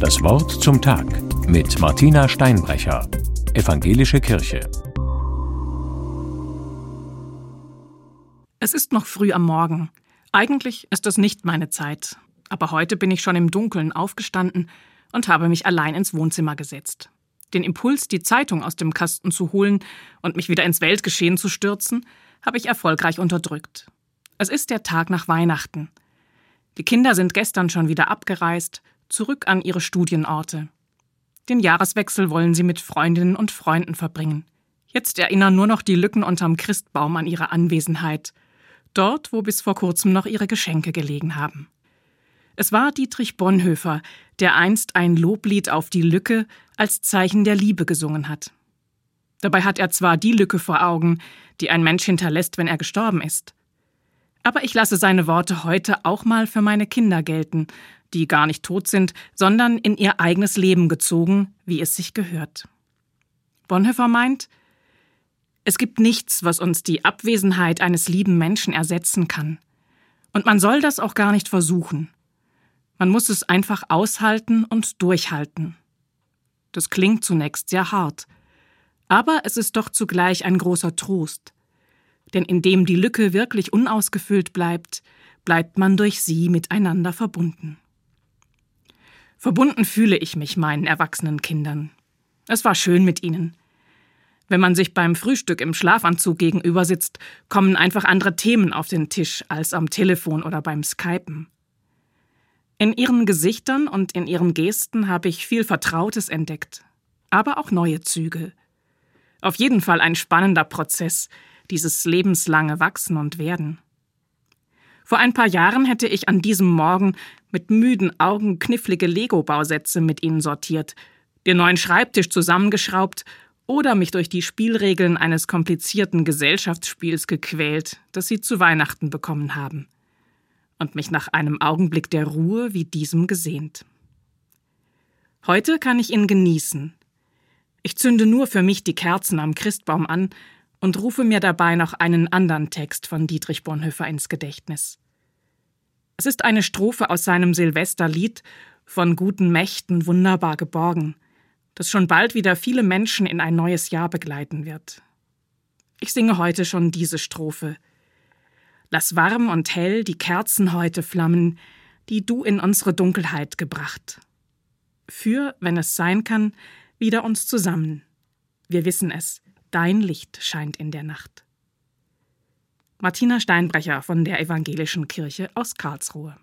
Das Wort zum Tag mit Martina Steinbrecher, Evangelische Kirche. Es ist noch früh am Morgen. Eigentlich ist das nicht meine Zeit. Aber heute bin ich schon im Dunkeln aufgestanden und habe mich allein ins Wohnzimmer gesetzt. Den Impuls, die Zeitung aus dem Kasten zu holen und mich wieder ins Weltgeschehen zu stürzen, habe ich erfolgreich unterdrückt. Es ist der Tag nach Weihnachten. Die Kinder sind gestern schon wieder abgereist, zurück an ihre Studienorte. Den Jahreswechsel wollen sie mit Freundinnen und Freunden verbringen. Jetzt erinnern nur noch die Lücken unterm Christbaum an ihre Anwesenheit, dort, wo bis vor kurzem noch ihre Geschenke gelegen haben. Es war Dietrich Bonhoeffer, der einst ein Loblied auf die Lücke als Zeichen der Liebe gesungen hat. Dabei hat er zwar die Lücke vor Augen, die ein Mensch hinterlässt, wenn er gestorben ist. Aber ich lasse seine Worte heute auch mal für meine Kinder gelten, die gar nicht tot sind, sondern in ihr eigenes Leben gezogen, wie es sich gehört. Bonhoeffer meint, es gibt nichts, was uns die Abwesenheit eines lieben Menschen ersetzen kann. Und man soll das auch gar nicht versuchen. Man muss es einfach aushalten und durchhalten. Das klingt zunächst sehr hart, aber es ist doch zugleich ein großer Trost. Denn indem die Lücke wirklich unausgefüllt bleibt, bleibt man durch sie miteinander verbunden. Verbunden fühle ich mich meinen erwachsenen Kindern. Es war schön mit ihnen. Wenn man sich beim Frühstück im Schlafanzug gegenüber sitzt, kommen einfach andere Themen auf den Tisch als am Telefon oder beim Skypen. In ihren Gesichtern und in ihren Gesten habe ich viel Vertrautes entdeckt, aber auch neue Züge. Auf jeden Fall ein spannender Prozess, dieses lebenslange Wachsen und Werden. Vor ein paar Jahren hätte ich an diesem Morgen mit müden Augen knifflige Lego-Bausätze mit ihnen sortiert, den neuen Schreibtisch zusammengeschraubt oder mich durch die Spielregeln eines komplizierten Gesellschaftsspiels gequält, das sie zu Weihnachten bekommen haben und mich nach einem Augenblick der Ruhe wie diesem gesehnt. Heute kann ich ihn genießen. Ich zünde nur für mich die Kerzen am Christbaum an und rufe mir dabei noch einen anderen Text von Dietrich Bonhoeffer ins Gedächtnis. Es ist eine Strophe aus seinem Silvesterlied von guten Mächten wunderbar geborgen, das schon bald wieder viele Menschen in ein neues Jahr begleiten wird. Ich singe heute schon diese Strophe, Lass warm und hell die Kerzen heute flammen, die du in unsere Dunkelheit gebracht. Für, wenn es sein kann, wieder uns zusammen. Wir wissen es, dein Licht scheint in der Nacht. Martina Steinbrecher von der Evangelischen Kirche aus Karlsruhe.